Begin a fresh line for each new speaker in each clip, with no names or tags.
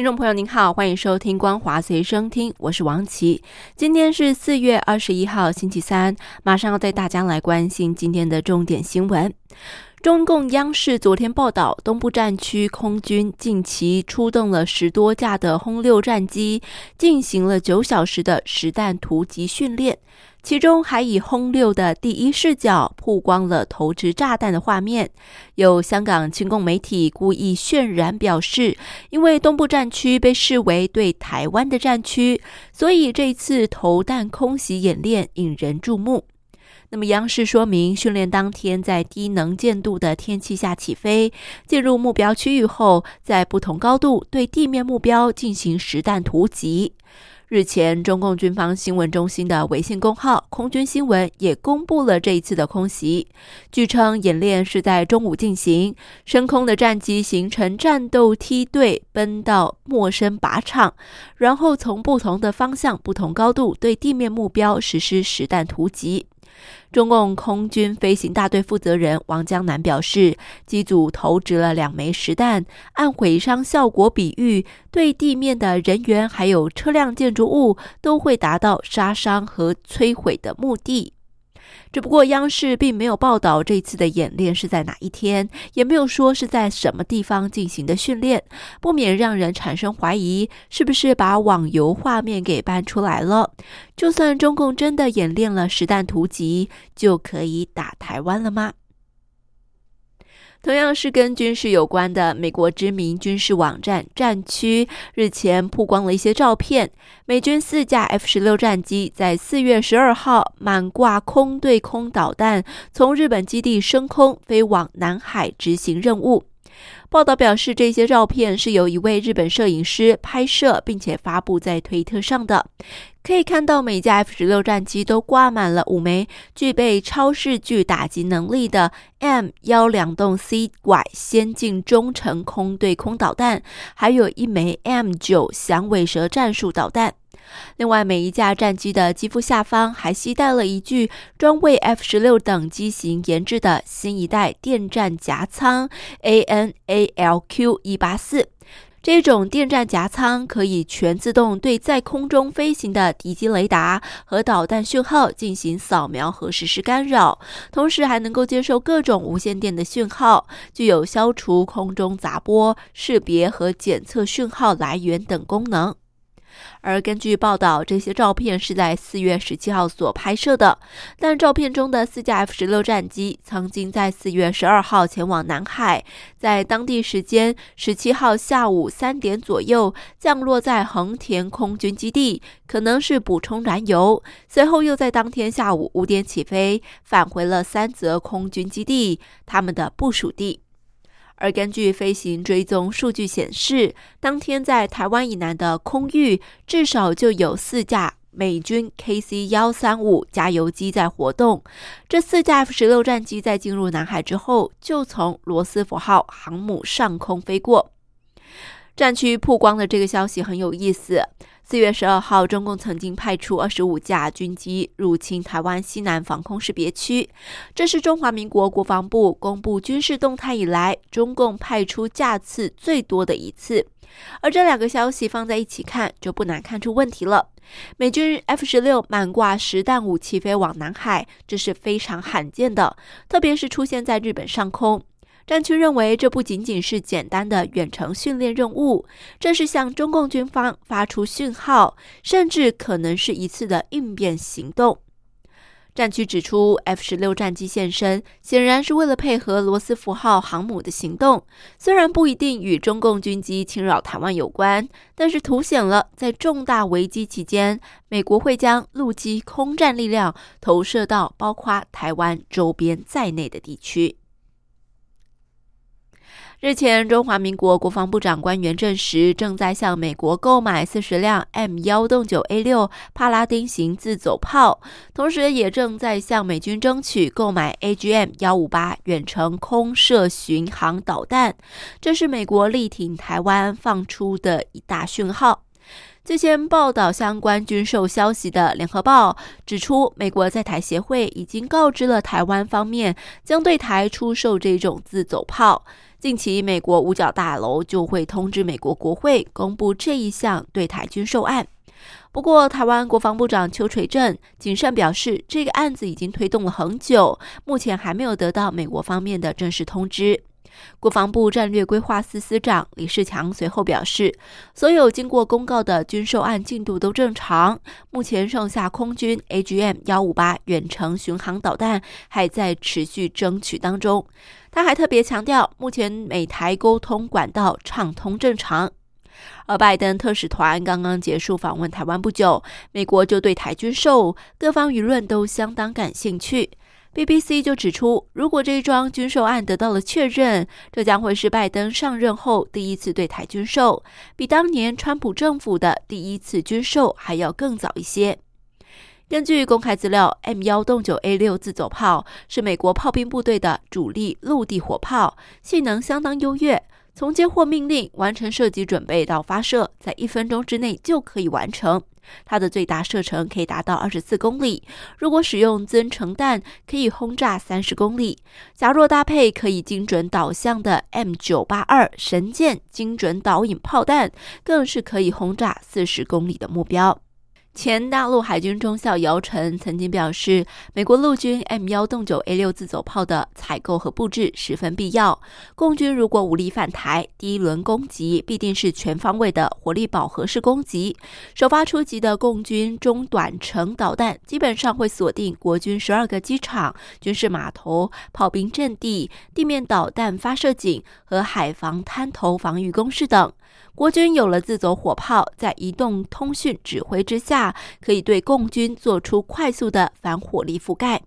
听众朋友您好，欢迎收听《光华随声听》，我是王琦。今天是四月二十一号，星期三，马上要带大家来关心今天的重点新闻。中共央视昨天报道，东部战区空军近期出动了十多架的轰六战机，进行了九小时的实弹突击训练。其中还以轰六的第一视角曝光了投掷炸弹的画面。有香港亲共媒体故意渲染表示，因为东部战区被视为对台湾的战区，所以这次投弹空袭演练引人注目。那么，央视说明，训练当天在低能见度的天气下起飞，进入目标区域后，在不同高度对地面目标进行实弹突击。日前，中共军方新闻中心的微信公号“空军新闻”也公布了这一次的空袭。据称，演练是在中午进行，升空的战机形成战斗梯队，奔到陌生靶场，然后从不同的方向、不同高度对地面目标实施实弹突击。中共空军飞行大队负责人王江南表示，机组投掷了两枚实弹，按毁伤效果比喻，对地面的人员还有车辆、建筑物都会达到杀伤和摧毁的目的。只不过央视并没有报道这次的演练是在哪一天，也没有说是在什么地方进行的训练，不免让人产生怀疑，是不是把网游画面给搬出来了？就算中共真的演练了实弹图集，就可以打台湾了吗？同样是跟军事有关的，美国知名军事网站战区日前曝光了一些照片。美军四架 F 十六战机在四月十二号满挂空对空导弹，从日本基地升空飞往南海执行任务。报道表示，这些照片是由一位日本摄影师拍摄，并且发布在推特上的。可以看到，每架 F 十六战机都挂满了五枚具备超视距打击能力的 M 幺两洞 C 拐先进中程空对空导弹，还有一枚 M 九响尾蛇战术导弹。另外，每一架战机的机腹下方还携带了一具专为 F 十六等机型研制的新一代电战夹舱 ANALQ 一八四。这种电站夹舱可以全自动对在空中飞行的敌机雷达和导弹讯号进行扫描和实施干扰，同时还能够接受各种无线电的讯号，具有消除空中杂波、识别和检测讯号来源等功能。而根据报道，这些照片是在四月十七号所拍摄的。但照片中的四架 F 十六战机曾经在四月十二号前往南海，在当地时间十七号下午三点左右降落在横田空军基地，可能是补充燃油。随后又在当天下午五点起飞，返回了三泽空军基地，他们的部署地。而根据飞行追踪数据显示，当天在台湾以南的空域，至少就有四架美军 KC 幺三五加油机在活动。这四架 F 十六战机在进入南海之后，就从罗斯福号航母上空飞过。战区曝光的这个消息很有意思。四月十二号，中共曾经派出二十五架军机入侵台湾西南防空识别区，这是中华民国国防部公布军事动态以来，中共派出架次最多的一次。而这两个消息放在一起看，就不难看出问题了。美军 F 十六满挂实弹武器飞往南海，这是非常罕见的，特别是出现在日本上空。战区认为，这不仅仅是简单的远程训练任务，这是向中共军方发出讯号，甚至可能是一次的应变行动。战区指出，F 十六战机现身，显然是为了配合罗斯福号航母的行动。虽然不一定与中共军机侵扰台湾有关，但是凸显了在重大危机期间，美国会将陆基空战力量投射到包括台湾周边在内的地区。日前，中华民国国防部长官员证实，正在向美国购买四十辆 M 幺洞九 A 六帕拉丁型自走炮，同时也正在向美军争取购买 AGM 幺五八远程空射巡航导弹。这是美国力挺台湾放出的一大讯号。最先报道相关军售消息的《联合报》指出，美国在台协会已经告知了台湾方面，将对台出售这种自走炮。近期，美国五角大楼就会通知美国国会公布这一项对台军售案。不过，台湾国防部长邱垂正谨慎表示，这个案子已经推动了很久，目前还没有得到美国方面的正式通知。国防部战略规划司司长李世强随后表示，所有经过公告的军售案进度都正常，目前剩下空军 AGM 幺五八远程巡航导弹还在持续争取当中。他还特别强调，目前美台沟通管道畅通正常。而拜登特使团刚刚结束访问台湾不久，美国就对台军售，各方舆论都相当感兴趣。BBC 就指出，如果这一桩军售案得到了确认，这将会是拜登上任后第一次对台军售，比当年川普政府的第一次军售还要更早一些。根据公开资料，M 幺洞九 A 六自走炮是美国炮兵部队的主力陆地火炮，性能相当优越。从接获命令、完成射击准备到发射，在一分钟之内就可以完成。它的最大射程可以达到二十四公里，如果使用增程弹，可以轰炸三十公里。假若搭配可以精准导向的 M 九八二神剑精准导引炮弹，更是可以轰炸四十公里的目标。前大陆海军中校姚晨曾经表示，美国陆军 M 幺洞九 A 六自走炮的采购和布置十分必要。共军如果武力反台，第一轮攻击必定是全方位的火力饱和式攻击。首发出击的共军中短程导弹，基本上会锁定国军十二个机场、军事码头、炮兵阵地、地面导弹发射井和海防滩头防御工事等。国军有了自走火炮，在移动通讯指挥之下，可以对共军做出快速的反火力覆盖。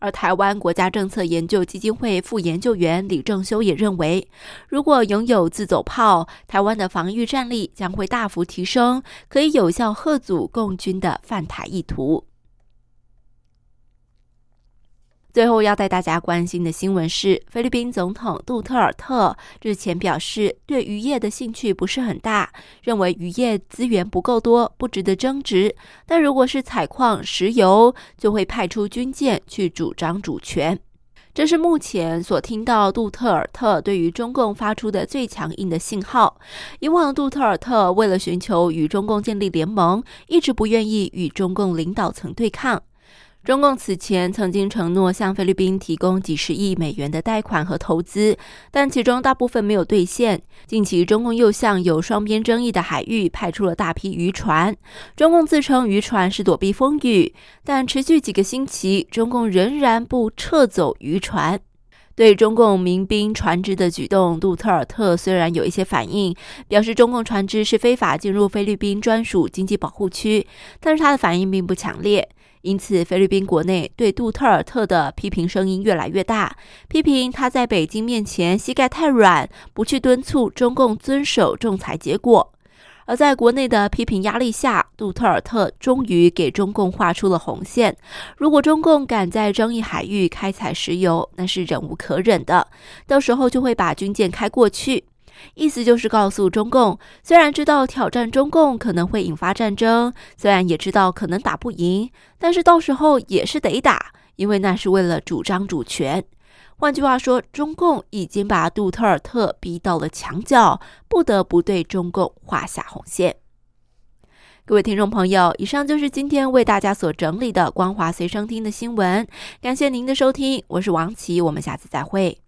而台湾国家政策研究基金会副研究员李正修也认为，如果拥有自走炮，台湾的防御战力将会大幅提升，可以有效遏阻共军的犯台意图。最后要带大家关心的新闻是，菲律宾总统杜特尔特日前表示，对渔业的兴趣不是很大，认为渔业资源不够多，不值得争执。但如果是采矿、石油，就会派出军舰去主张主权。这是目前所听到杜特尔特对于中共发出的最强硬的信号。以往杜特尔特为了寻求与中共建立联盟，一直不愿意与中共领导层对抗。中共此前曾经承诺向菲律宾提供几十亿美元的贷款和投资，但其中大部分没有兑现。近期，中共又向有双边争议的海域派出了大批渔船。中共自称渔船是躲避风雨，但持续几个星期，中共仍然不撤走渔船。对中共民兵船只的举动，杜特尔特虽然有一些反应，表示中共船只是非法进入菲律宾专属经济保护区，但是他的反应并不强烈。因此，菲律宾国内对杜特尔特的批评声音越来越大，批评他在北京面前膝盖太软，不去敦促中共遵守仲裁结果。而在国内的批评压力下，杜特尔特终于给中共画出了红线：如果中共敢在争议海域开采石油，那是忍无可忍的，到时候就会把军舰开过去。意思就是告诉中共，虽然知道挑战中共可能会引发战争，虽然也知道可能打不赢，但是到时候也是得打，因为那是为了主张主权。换句话说，中共已经把杜特尔特逼到了墙角，不得不对中共画下红线。各位听众朋友，以上就是今天为大家所整理的光华随声听的新闻，感谢您的收听，我是王琦，我们下次再会。